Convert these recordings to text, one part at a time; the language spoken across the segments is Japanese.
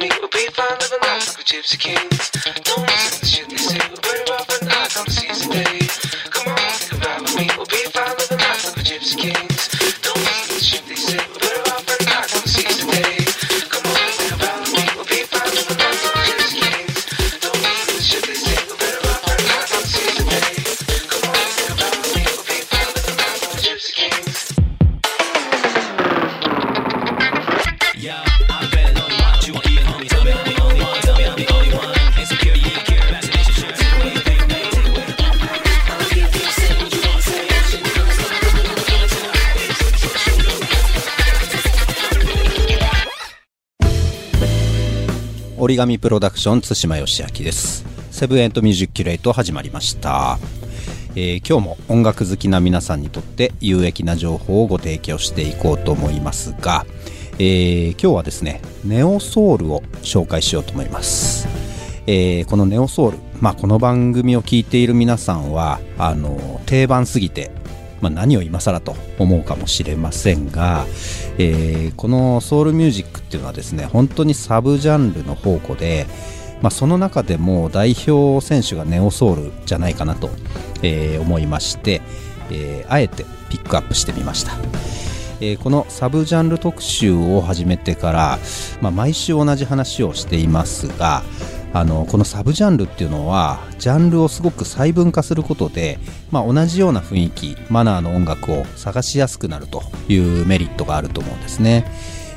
me. We'll be fine living life like a gypsy kings. Don't listen to the shit they say. 折り紙プロダクション対馬義明です。セブンエントミュージックキュレート始まりました、えー今日も音楽好きな皆さんにとって有益な情報をご提供していこうと思いますが、えー今日はですねネオソウルを紹介しようと思います、えーこのネオソウル、まあ、この番組を聞いている皆さんはあの定番すぎてまあ、何を今更と思うかもしれませんが、えーこのソウルミュージックっていうのはですね本当にサブジャンルの宝庫で、まあ、その中でも代表選手がネオソウルじゃないかなと、えー思いまして、えーあえてピックアップしてみました。えーこのサブジャンル特集を始めてから、まあ、毎週同じ話をしていますがあのこのサブジャンルっていうのはジャンルをすごく細分化することで、まあ、同じような雰囲気マナーの音楽を探しやすくなるというメリットがあると思うんですね。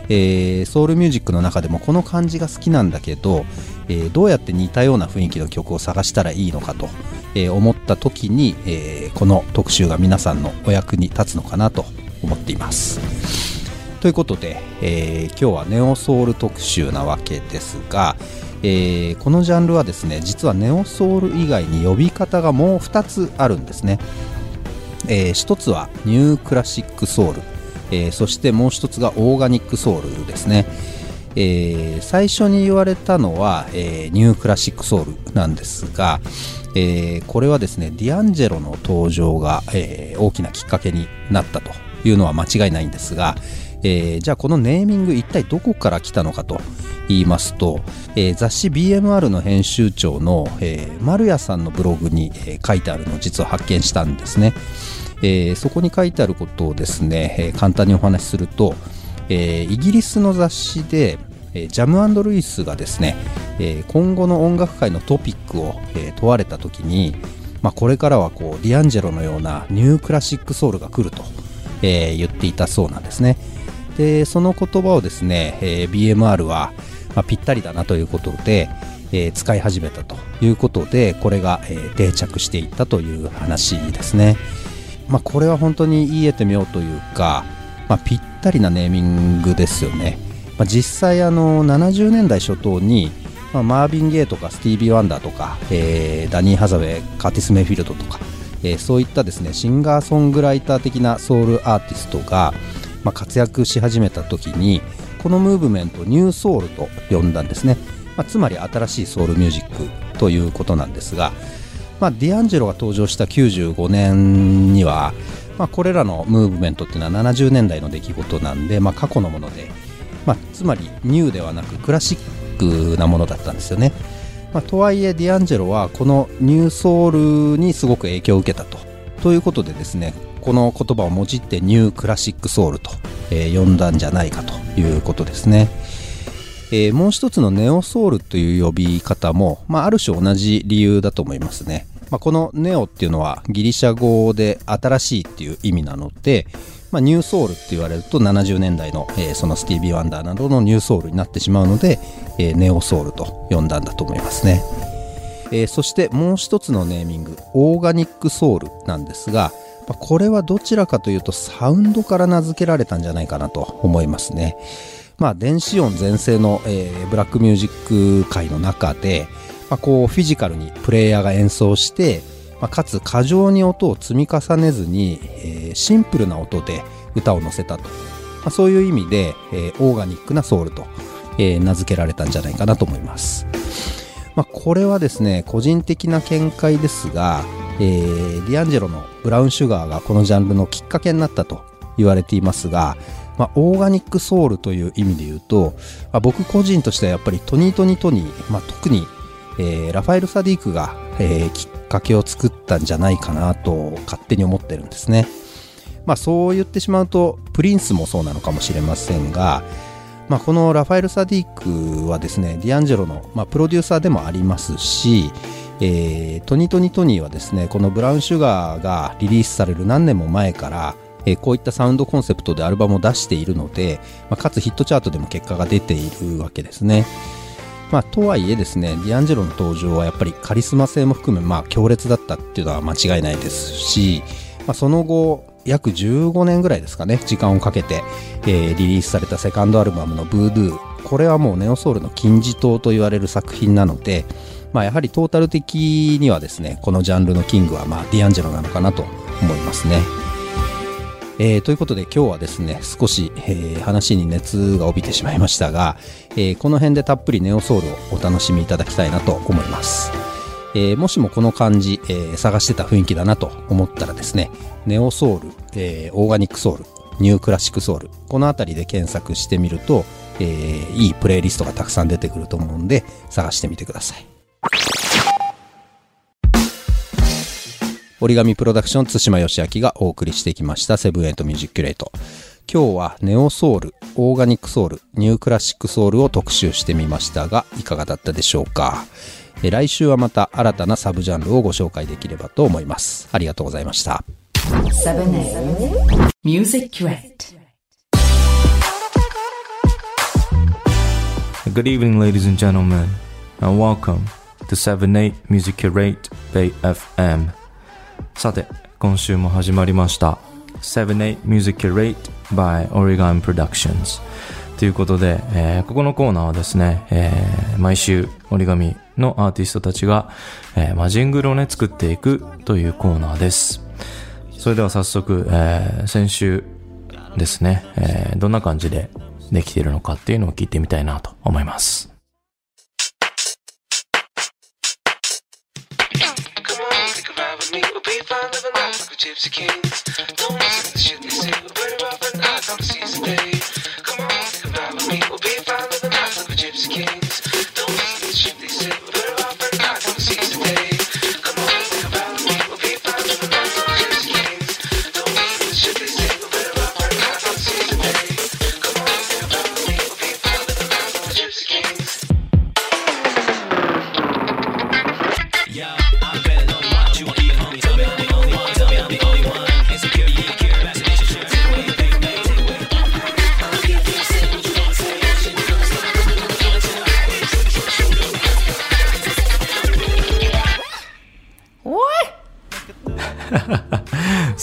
えーソウルミュージックの中でもこの感じが好きなんだけど、えーどうやって似たような雰囲気の曲を探したらいいのかと、えー思った時に、えーこの特集が皆さんのお役に立つのかなと思っています。ということで、えー今日はネオソウル特集なわけですが、えーこのジャンルはですね実はネオソウル以外に呼び方がもう2つあるんですね、え1つはニュークラシックソウル、えーそしてもう1つがオーガニックソウルですね、えー最初に言われたのは、えニュークラシックソウルなんですが、えこれはですねディアンジェロの登場が、え大きなきっかけになったというのは間違いないんですが、えーじゃあこのネーミング一体どこから来たのかと言いますと、えー雑誌 BMR の編集長の、えー丸谷さんのブログに、え書いてあるのを実は発見したんですね、えそこに書いてあることをですね、え簡単にお話しすると、えイギリスの雑誌で、ジャムルイスがですね、今後の音楽界のトピックを、問われた時に、まあ、これからはこうディアンジェロのようなニュークラシックソウルが来ると、え言っていたそうなんですね。でその言葉をですね、えー BMR は、まあ、ぴったりだなということで、えー使い始めたということでこれが、えー定着していったという話ですね。まあ、これは本当に言い得てみようというか、まあ、ぴったりなネーミングですよね、まあ、実際あの70年代初頭に、まあ、マービン・ゲイとかスティービー・ワンダーとか、えーダニー・ハザウェイカーティス・メフィルドとか、えーそういったですねシンガーソングライター的なソウルアーティストが、まあ、活躍し始めた時にこのムーブメントニューソウルと呼んだんですね、まあ、つまり新しいソウルミュージックということなんですが、まあ、ディアンジェロが登場した95年には、まあ、これらのムーブメントっていうのは70年代の出来事なんで、まあ、過去のもので、まあ、つまりニューではなくクラシックなものだったんですよね、まあ、とはいえディアンジェロはこのニューソウルにすごく影響を受けたと。ということでですねこの言葉を用いてニュークラシックソウルと、えー呼んだんじゃないかということですねえーもう一つのネオソウルという呼び方も、まあ、ある種同じ理由だと思いますね。まあ、このネオっていうのはギリシャ語で新しいっていう意味なので、まあ、ニューソウルって言われると70年代の、えーそのスティービー・ワンダーなどのニューソウルになってしまうので、えーネオソウルと呼んだんだと思いますね。えーそしてもう一つのネーミングオーガニックソウルなんですが、これはどちらかというとサウンドから名付けられたんじゃないかなと思いますね。まあ、電子音全盛の、えーブラックミュージック界の中で、まあ、こうフィジカルにプレイヤーが演奏して、まあ、かつ過剰に音を積み重ねずに、えーシンプルな音で歌を乗せたと、まあ、そういう意味で、えーオーガニックなソウルと、えー名付けられたんじゃないかなと思います。まあ、これはですね個人的な見解ですが、えーディアンジェロのブラウンシュガーがこのジャンルのきっかけになったと言われていますが、まあ、オーガニックソウルという意味で言うと、まあ、僕個人としてはやっぱりトニートニートニー、まあ、特に、えーラファエル・サディークが、えーきっかけを作ったんじゃないかなと勝手に思ってるんですね。まあそう言ってしまうとプリンスもそうなのかもしれませんが、まあ、このラファエル・サディークはですねディアンジェロの、まあ、プロデューサーでもありますし、えートニトニトニーはですねこのブラウンシュガーがリリースされる何年も前から、えーこういったサウンドコンセプトでアルバムを出しているので、まあ、かつヒットチャートでも結果が出ているわけですね。まあ、とはいえですね、ディアンジェロの登場はやっぱりカリスマ性も含め、まあ、強烈だったっていうのは間違いないですし、まあ、その後、約15年ぐらいですかね、時間をかけて、えーリリースされたセカンドアルバムのブードゥー。これはもうネオソウルの金字塔と言われる作品なので、まあ、やはりトータル的にはですね、このジャンルのキングは、まあ、ディアンジェロなのかなと思いますね。えーということで今日はですね少し、えー話に熱が帯びてしまいましたが、えーこの辺でたっぷりネオソウルをお楽しみいただきたいなと思います、えもしもこの感じ、えー探してた雰囲気だなと思ったらですねネオソウル、えオーガニックソウルニュークラシックソウルこの辺りで検索してみると、えいいプレイリストがたくさん出てくると思うんで探してみてください折り紙プロダクション対馬義明がお送りしてきました Seven Eight Music Crate 今日はネオソウルオーガニックソウルニュークラシックソウルを特集してみましたがいかがだったでしょうか？え来週はまた新たなサブジャンルをご紹介できればと思いますありがとうございました 78 Music Crate. Good evening, ladies and gentlemen, and welcome to 78 Music Curate Bay FM. さて、今週も始まりました。78 Music Curate by Oregon Productions. ということで、えーここのコーナーはですね、えー毎週折り紙のアーティストたちが、えーまあ、ジングルをね、作っていくというコーナーです。それでは早速、えー先週ですね、えーどんな感じでできているのかっていうのを聞いてみたいなと思います。Fine living life like we're gypsy kings. Don't listen to the shit they say. We're better off at night, come to seize the day. Come on, a ride with me. We'll be fine living life like we're gypsy kings.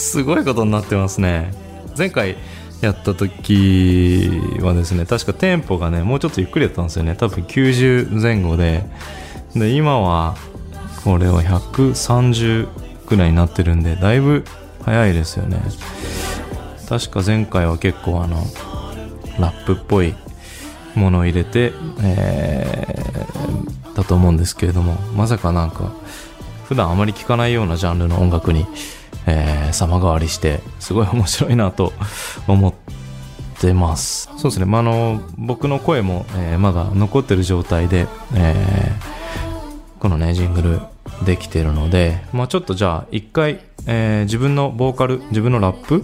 すごいことになってますね。前回やった時はですね、確かテンポがね、もうちょっとゆっくりだったんですよね。多分90前後で。で、今はこれは130くらいになってるんで、だいぶ早いですよね。確か前回は結構あの、ラップっぽいものを入れて、えーだと思うんですけれども、まさかなんか、普段あまり聞かないようなジャンルの音楽に、えー様変わりして、すごい面白いなと思ってます。そうですね、まあ、の、僕の声も、えーまだ残ってる状態で、えーこのね、ジングルできてるので、まあ、ちょっとじゃあ、一回、えー自分のボーカル、自分のラップ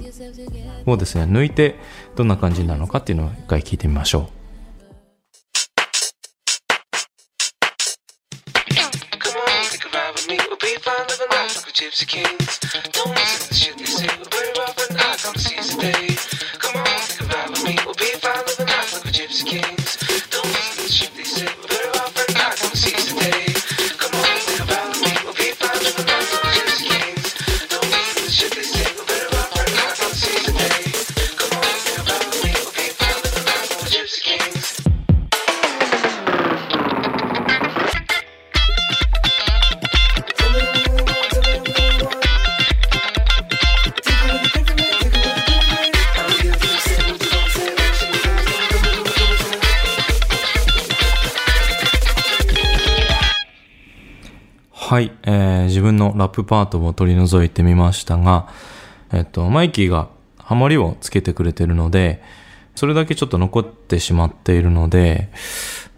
をですね、抜いて、どんな感じになるのかっていうのを一回聞いてみましょう。escape. はい、えー自分のラップパートを取り除いてみましたが、えっと、マイキーがハモリをつけてくれてるので、それだけちょっと残ってしまっているので、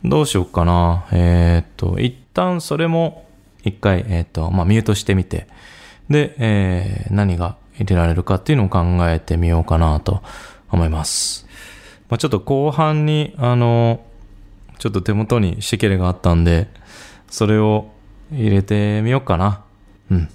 どうしようかな。えーっと、一旦それも一回、えーっと、まあ、ミュートしてみて、で、えー何が入れられるかっていうのを考えてみようかなと思います。まあ、ちょっと後半に、あの、ちょっと手元にシケレがあったんで、それを入れてみようかな。うん。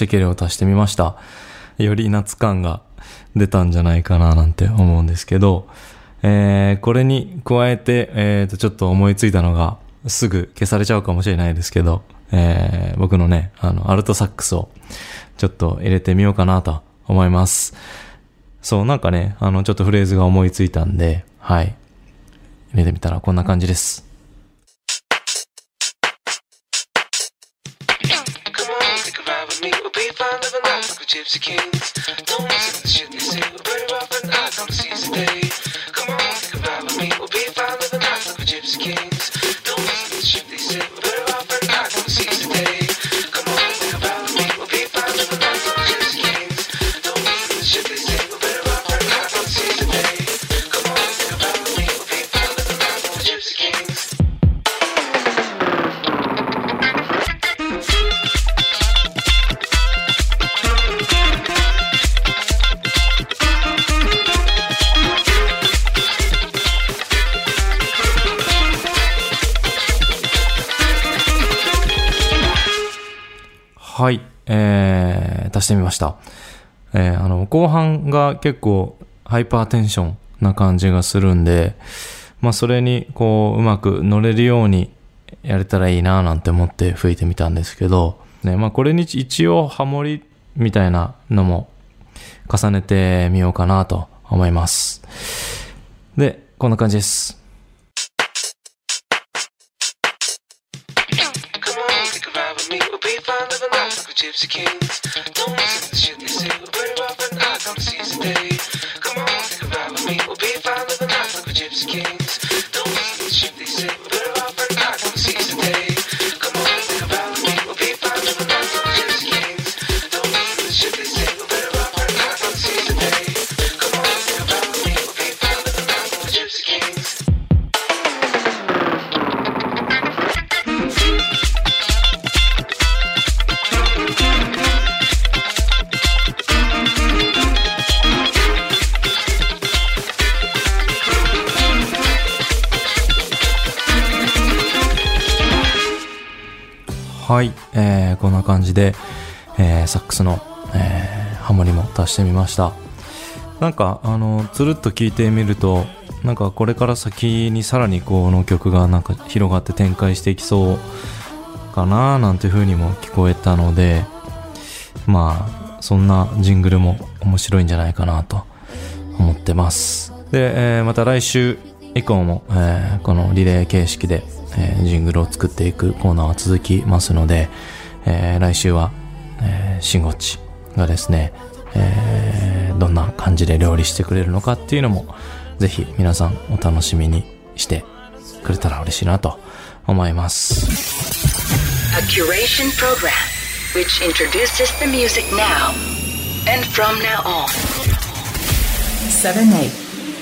シェケレを足してみました。より夏感が出たんじゃないかななんて思うんですけど、えーこれに加えて、えーと、ちょっと思いついたのが、すぐ消されちゃうかもしれないですけど、えー僕のね、あの、アルトサックスをちょっと入れてみようかなと思います。そう、なんかね、あの、ちょっとフレーズが思いついたんで、はい。入れてみたらこんな感じです。Gypsy kings. Don't listen to the shit they say. We're better off at night on a the day. してみました。えー、あの、後半が結構ハイパーテンションな感じがするんで、まあそれにこう、うまく乗れるようにやれたらいいななんて思って吹いてみたんですけど、ね、まあこれに一応ハモリみたいなのも重ねてみようかなと思います。で、こんな感じです。Come on, We'll be fine living the we're gypsy kings. Don't to the shit they say. 感じで、えー、サックスの、えーハモリも足してみました。なんか、あの、つるっと聞いてみると、なんかこれから先にさらにこの曲がなんか広がって展開していきそうかななんていう風にも聞こえたので、まあ、そんなジングルも面白いんじゃないかなと思ってます。で、えーまた来週以降も、えーこのリレー形式で、えージングルを作っていくコーナーは続きますので、え、来週は、えー、しんごっちがですね、えー、どんな感じで料理してくれるのかっていうのも、ぜひ皆さんお楽しみにしてくれたら嬉しいなと思います。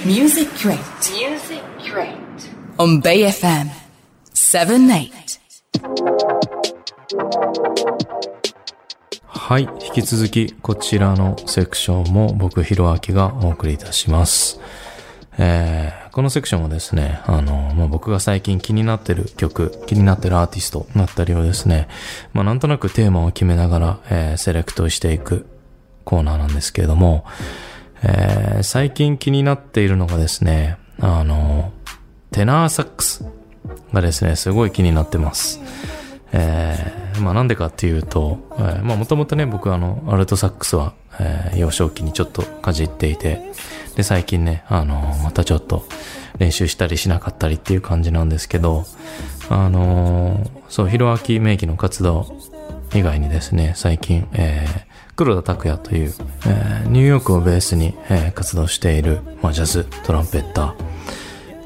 Music Crate. On BFM 7-8はい。引き続き、こちらのセクションも僕、ひろあきがお送りいたします。えー、このセクションはですね、あの、まあ、僕が最近気になってる曲、気になってるアーティストだったりをですね、まあ、なんとなくテーマを決めながら、えー、セレクトしていくコーナーなんですけれども、えー最近気になっているのがですね、あの、テナーサックスがですね、すごい気になってます。えーまあなんでかっていうと、えーまあもともとね、僕あの、アルトサックスは、えー幼少期にちょっとかじっていて、で、最近ね、あのまたちょっと練習したりしなかったりっていう感じなんですけど、あのーそう、ヒロアキ名義の活動以外にですね、最近、えー黒田拓也という、えーニューヨークをベースに、えー活動している、まあ、ジャズトランペッタ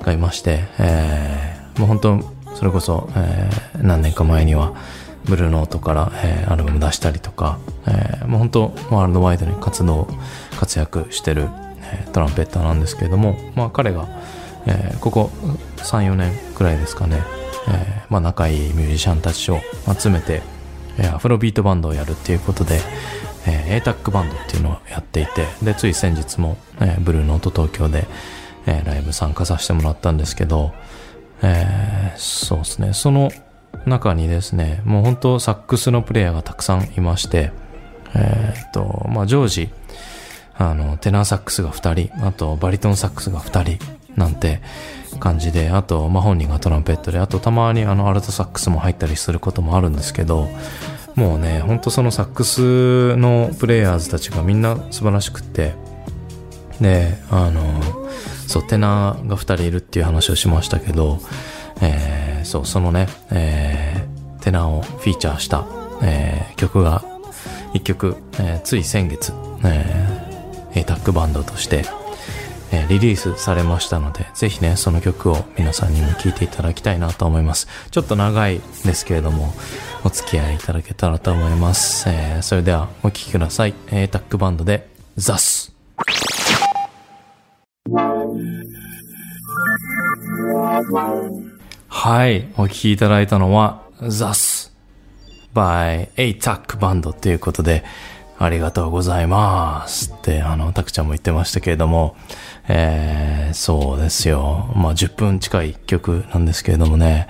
ーがいまして、えーもう本当、それこそ、えー何年か前には、ブルーノートから、えーアルバム出したりとか、えーもう本当、ワールドワイドに活動、活躍してる、えートランペッターなんですけれども、まあ彼が、えーここ3、4年くらいですかね、えーまあ仲いいミュージシャンたちを集めて、えーアフロビートバンドをやるっていうことで、えー、ATAC バンドっていうのをやっていて、で、つい先日も、えーブルーノート東京で、えーライブ参加させてもらったんですけど、えーそうですね、その中にですね、もう本当サックスのプレイヤーがたくさんいまして、えーっと、まあ、常時、あの、テナーサックスが2人、あとバリトンサックスが2人、なんて感じで、あと、まあ、本人がトランペットで、あとたまにあの、アルトサックスも入ったりすることもあるんですけど、もうね、ほんとそのサックスのプレイヤーズたちがみんな素晴らしくって、で、あの、そう、テナーが2人いるっていう話をしましたけど、えーそう、そのね、えーテナーをフィーチャーした、えー曲が1曲、えーつい先月、えー、タックバンドとして、えリリースされましたので、ぜひね、その曲を皆さんにも聴いていただきたいなと思います。ちょっと長いですけれども、お付き合いいただけたらと思います。えーそれではお聴きください。えータックバンドで、ザス。はい、お聴きいただいたのは、ザス by ATAC バンドっていうことで、ありがとうございますって、あの、タクちゃんも言ってましたけれども、えー、そうですよ。まあ、10分近い曲なんですけれどもね、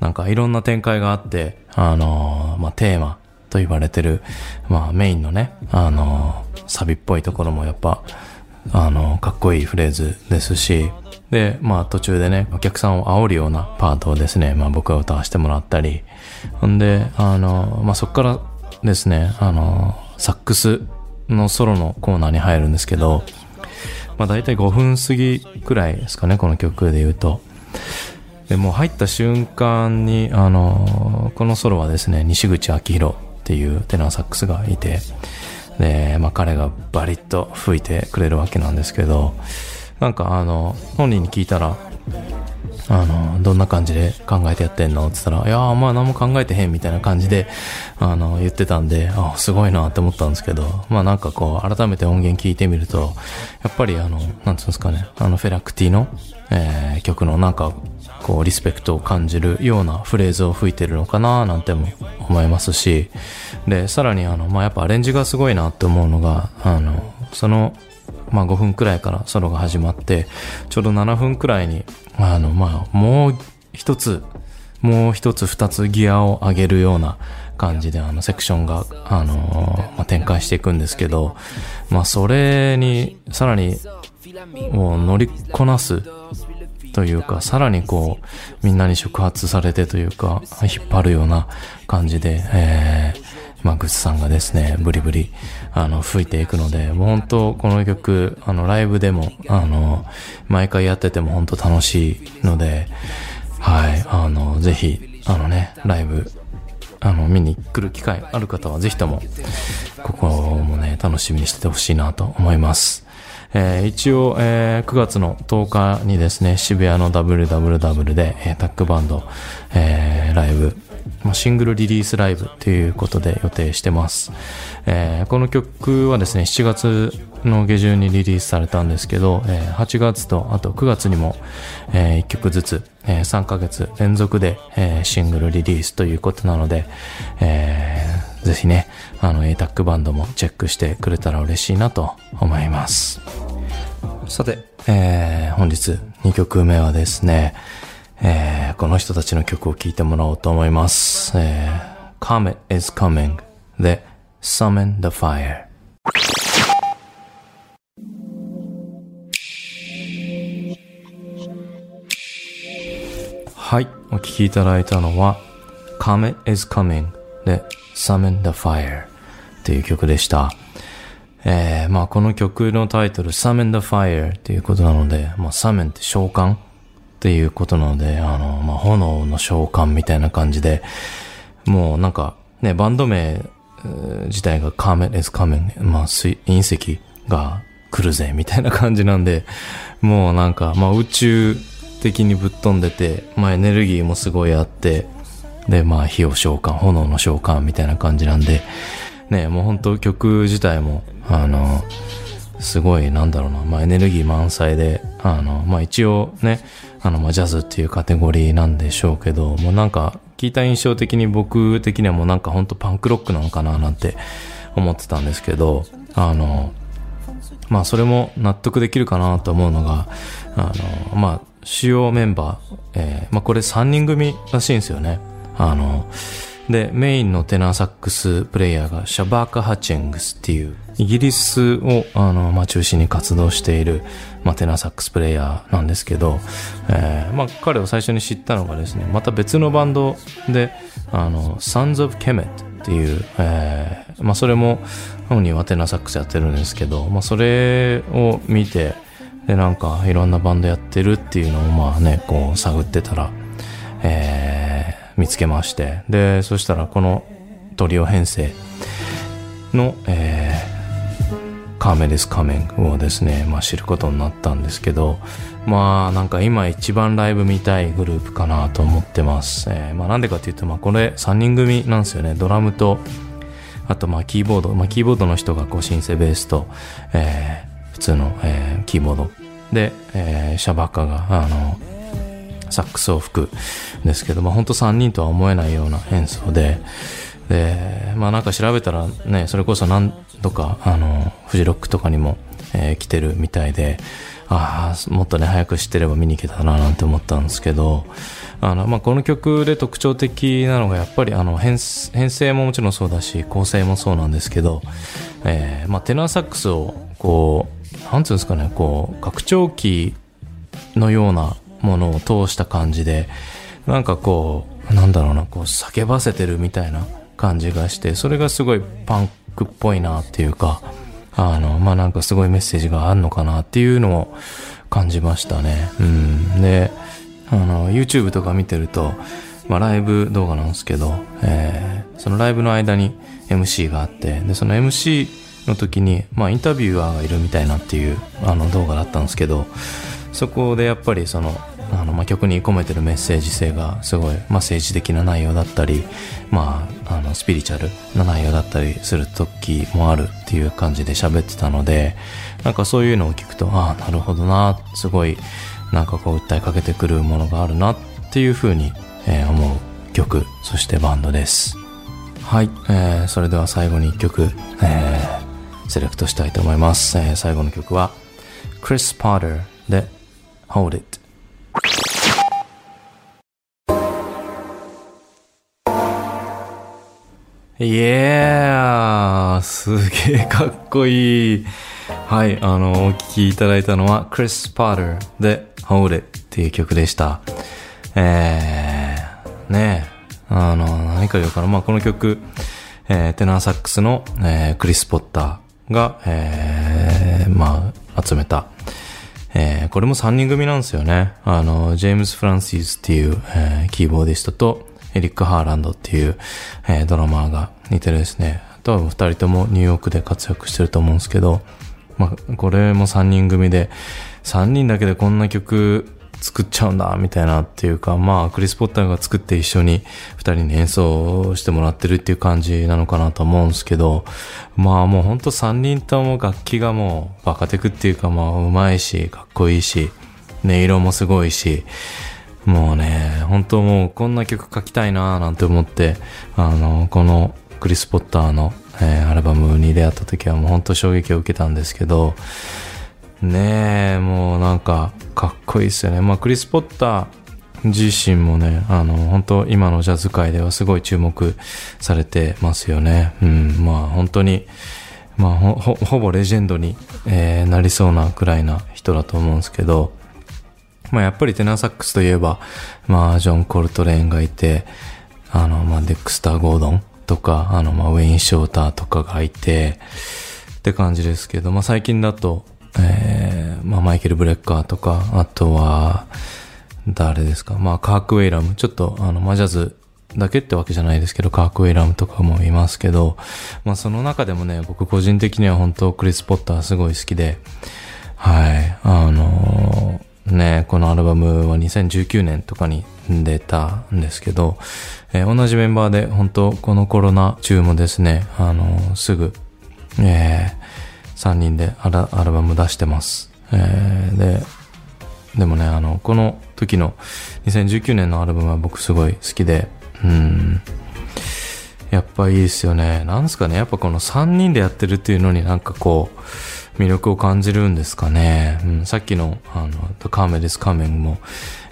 なんかいろんな展開があって、あの、まあ、テーマと言われてる、まあ、メインのね、あの、サビっぽいところもやっぱ、あの、かっこいいフレーズですし、で、まあ途中でね、お客さんを煽るようなパートをですね、まあ僕が歌わせてもらったり、ほんで、あの、まあそこからですね、あの、サックスのソロのコーナーに入るんですけど、まあ大体5分過ぎくらいですかね、この曲で言うと。で、もう入った瞬間に、あの、このソロはですね、西口明宏っていうテナーサックスがいて、で、まあ彼がバリッと吹いてくれるわけなんですけど、なんかあの、本人に聞いたら、あの、どんな感じで考えてやってんのって言ったら、いやーまあ何も考えてへんみたいな感じで、あの、言ってたんで、あ、すごいなって思ったんですけど、まあなんかこう、改めて音源聞いてみると、やっぱりあの、なんつうんですかね、あの、フェラクティの、えー曲のなんか、こう、リスペクトを感じるようなフレーズを吹いてるのかななんても思いますし、で、さらにあの、まあやっぱアレンジがすごいなって思うのが、あの、その、まあ5分くらいからソロが始まって、ちょうど7分くらいに、あの、まあもう一つ、もう一つ二つギアを上げるような感じで、あの、セクションが、あの、まあ、展開していくんですけど、まあそれに、さらに、もう乗りこなすというか、さらにこう、みんなに触発されてというか、引っ張るような感じで、えー、まあ、グッズさんがですね、ブリブリ、あの、吹いていくので、もう本当、この曲、あの、ライブでも、あの、毎回やってても本当楽しいので、はい、あの、ぜひ、あのね、ライブ、あの、見に来る機会ある方はぜひとも、ここもね、楽しみにしててほしいなと思います。えー一応、えー9月の10日にですね、渋谷の WWW で、えータックバンド、えーライブ、ま、シングルリリースライブということで予定してます。えーこの曲はですね、7月の下旬にリリースされたんですけど、えー8月とあと9月にも、え1曲ずつ、えー3ヶ月連続で、えーシングルリリースということなので、えーぜひね、あの、A タックバンドもチェックしてくれたら嬉しいなと思います。さて、えー本日2曲目はですね、えー、この人たちの曲を聴いてもらおうと思います。えー、Comet is coming で Summon the Fire。はい、お聴きいただいたのは Comet is coming で Summon the Fire という曲でした。えー、まあこの曲のタイトル Summon the Fire っていうことなので、まあ Summon って召喚っていうことなので、あの、まあ炎の召喚みたいな感じで、もうなんかね、バンド名自体が Comet is Coming、まあ隕石が来るぜみたいな感じなんで、もうなんか、まあ宇宙的にぶっ飛んでて、まあエネルギーもすごいあって、で、まあ火を召喚、炎の召喚みたいな感じなんで、ね、もう本当曲自体も、あの、すごい、なんだろうな、まあエネルギー満載で、あの、まあ一応ね、あの、まあジャズっていうカテゴリーなんでしょうけど、もうなんか、聞いた印象的に僕的にはもうなんか本当パンクロックなのかななんて思ってたんですけど、あの、まあそれも納得できるかなと思うのが、あの、まあ主要メンバー、えーまあこれ3人組らしいんですよね。あの、で、メインのテナーサックスプレイヤーがシャバーカ・ハチェングスっていう、イギリスを、あの、まあ、中心に活動している、まあ、テナーサックスプレイヤーなんですけど、えーまあ、彼を最初に知ったのがですね、また別のバンドで、あの、Sons of Kemet っていう、えーまあ、それも、本人はテナーサックスやってるんですけど、まあ、それを見て、で、なんか、いろんなバンドやってるっていうのを、まあね、こう、探ってたら、えー見つけまして、で、そしたら、このトリオ編成の、えーカーメです仮面をですね、まあ知ることになったんですけど、まあなんか今一番ライブ見たいグループかなと思ってます。えーまあなんでかっていうと、まあこれ3人組なんですよね。ドラムと、あとまあキーボード、まあキーボードの人がこうシンセベースと、えー普通の、えーキーボード。で、えーシャバッカが、あの、サックスを吹くんですけど、まあ本当3人とは思えないような演奏で、で、まあなんか調べたらね、それこそ何度か、あの、フジロックとかにも、えー来てるみたいで、ああ、もっとね、早く知ってれば見に行けたななんて思ったんですけど、あの、まあこの曲で特徴的なのがやっぱりあの編、編成ももちろんそうだし、構成もそうなんですけど、えーまあテナーサックスを、こう、なんつうんですかね、こう、拡張器のようなものを通した感じで、なんかこう、なんだろうな、こう叫ばせてるみたいな感じがして、それがすごいパンクっぽいなっていうか、あの、まあ、なんかすごいメッセージがあるのかなっていうのを感じましたね。うん。で、あの、YouTube とか見てると、まあ、ライブ動画なんですけど、えーそのライブの間に MC があって、で、その MC の時に、まあ、インタビュアーがいるみたいなっていう、あの、動画だったんですけど、そこでやっぱりその、あの、まあ、曲に込めてるメッセージ性がすごい、まあ、政治的な内容だったり、まあ、あの、スピリチュアルな内容だったりする時もあるっていう感じで喋ってたので、なんかそういうのを聞くと、ああ、なるほどな、すごい、なんかこう訴えかけてくるものがあるなっていうふうに、えー思う曲、そしてバンドです。はい、えーそれでは最後に一曲、えーセレクトしたいと思います。えー最後の曲は、Chris Potter で Hold It。イエーすげえかっこいい。はい、あの、お聴きいただいたのは、Chris Potter で Hold It っていう曲でした。えー、ねえ、あの、何か言うかな。まあ、この曲、えーテナーサックスの、えークリス・ポッターが、えーまあ、集めた、えーこれも3人組なんですよね。あの、ジェームス・フランシスっていう、えーキーボーディストと、エリック・ハーランドっていう、えードラマーがいてるですね、多分2人ともニューヨークで活躍してると思うんですけど、まあ、これも3人組で、3人だけでこんな曲作っちゃうんだ、みたいなっていうか、まあ、クリス・ポッターが作って一緒に2人に演奏してもらってるっていう感じなのかなと思うんですけど、まあもうほんと3人とも楽器がもうバカテクっていうかまあ上手いし、かっこいいし、音色もすごいし、もうね、本当もうこんな曲書きたいなーなんて思って、あの、このクリス・ポッターの、えーアルバムに出会った時はもう本当衝撃を受けたんですけど、ねえ、もうなんかかっこいいですよね。まあクリス・ポッター自身もね、あの、本当今のジャズ界ではすごい注目されてますよね。うん、まあ本当に、まあほ、ぼレジェンドに、えーなりそうなくらいな人だと思うんですけど、まあやっぱりテナーサックスといえば、まあジョン・コルトレーンがいて、あの、まあデクスター・ゴードンとか、あの、まあウェイン・ショーターとかがいて、って感じですけど、まあ最近だと、えー、まあマイケル・ブレッカーとか、あとは、誰ですかまあカーク・ウェイラム、ちょっとあの、まあジャズだけってわけじゃないですけど、カーク・ウェイラムとかもいますけど、まあその中でもね、僕個人的には本当クリス・ポッターすごい好きで、はい、あのね、このアルバムは2019年とかに出たんですけど、えー同じメンバーで本当このコロナ中もですね、あのすぐ、え3人でアアルバム出してます。えーで、でもね、あの、この時の2019年のアルバムは僕すごい好きで、うん、やっぱいいですよね。なんすかね、やっぱこの3人でやってるっていうのになんかこう、魅力を感じるんですかね。うん、さっきの、あの、The Carmel is Coming も、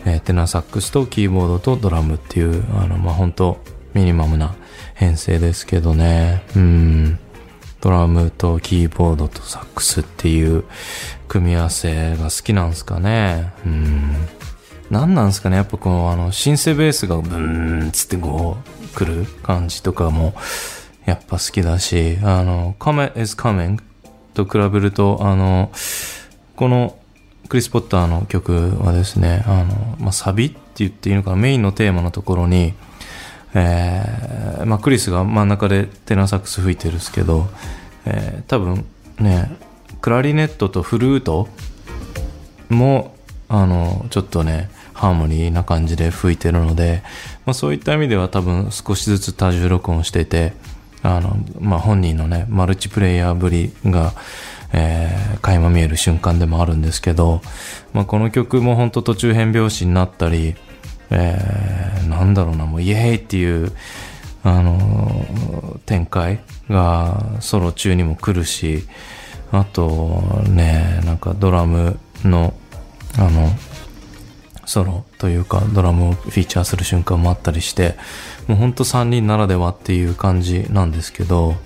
えーテナサックスとキーボードとドラムっていう、あの、まあ、本当ミニマムな編成ですけどね。うん。ドラムとキーボードとサックスっていう組み合わせが好きなんですかね。うん。何なんですかねやっぱこのあの、シンセベースがブーンつってこう、来る感じとかも、やっぱ好きだし、あの、Comet is Coming と比べると、あの、このクリス・ポッターの曲はですね、あの、まあ、サビって言っていいのかな、メインのテーマのところに、えーまあ、クリスが真ん中でテナーサックス吹いてるんですけど、えー多分ね、クラリネットとフルートも、あの、ちょっとね、ハーモニーな感じで吹いてるので、まあ、そういった意味では多分少しずつ多重録音してて、あの、まあ、本人のね、マルチプレイヤーぶりが、えー、垣間見える瞬間でもあるんですけど、まあ、この曲も本当途中変拍子になったり、えー、なんだろうな、もうイエーイっていう、あのー展開がソロ中にも来るし、あとね、なんかドラムの、あの、ソロというかドラムをフィーチャーする瞬間もあったりして、もうほんと3人ならではっていう感じなんですけど、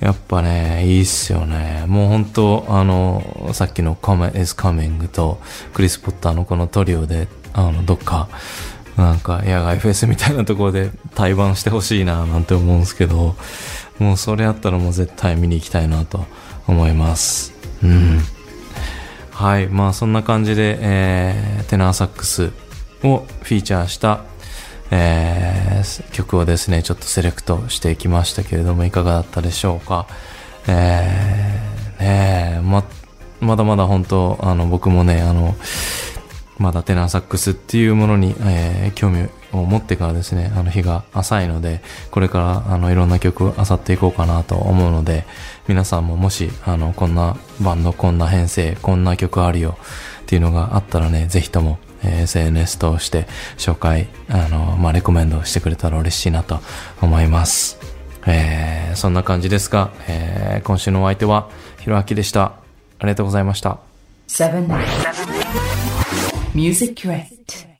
やっぱね、いいっすよね。もう本当あの、さっきの Come is Coming とクリス・ポッターのこのトリオで、あの、どっか、なんか野外フェスみたいなところで対バンしてほしいななんて思うんですけど、もうそれあったらもう絶対見に行きたいなと思います。うん。はい。まあそんな感じで、えー、テナーサックスをフィーチャーした、えー曲をですね、ちょっとセレクトしていきましたけれども、いかがだったでしょうか？えー、ねえ、ま、まだまだ本当、あの、僕もね、あの、まだテナーサックスっていうものに、えー興味を持ってからですね、あの日が浅いので、これからあのいろんな曲を漁っていこうかなと思うので、皆さんももし、あの、こんなバンド、こんな編成、こんな曲あるよっていうのがあったらね、ぜひとも、え SNS 通して紹介、あの、まあ、レコメンドしてくれたら嬉しいなと思います。えーそんな感じですが、えー今週のお相手は、ひろあきでした。ありがとうございました。7 Music Crate.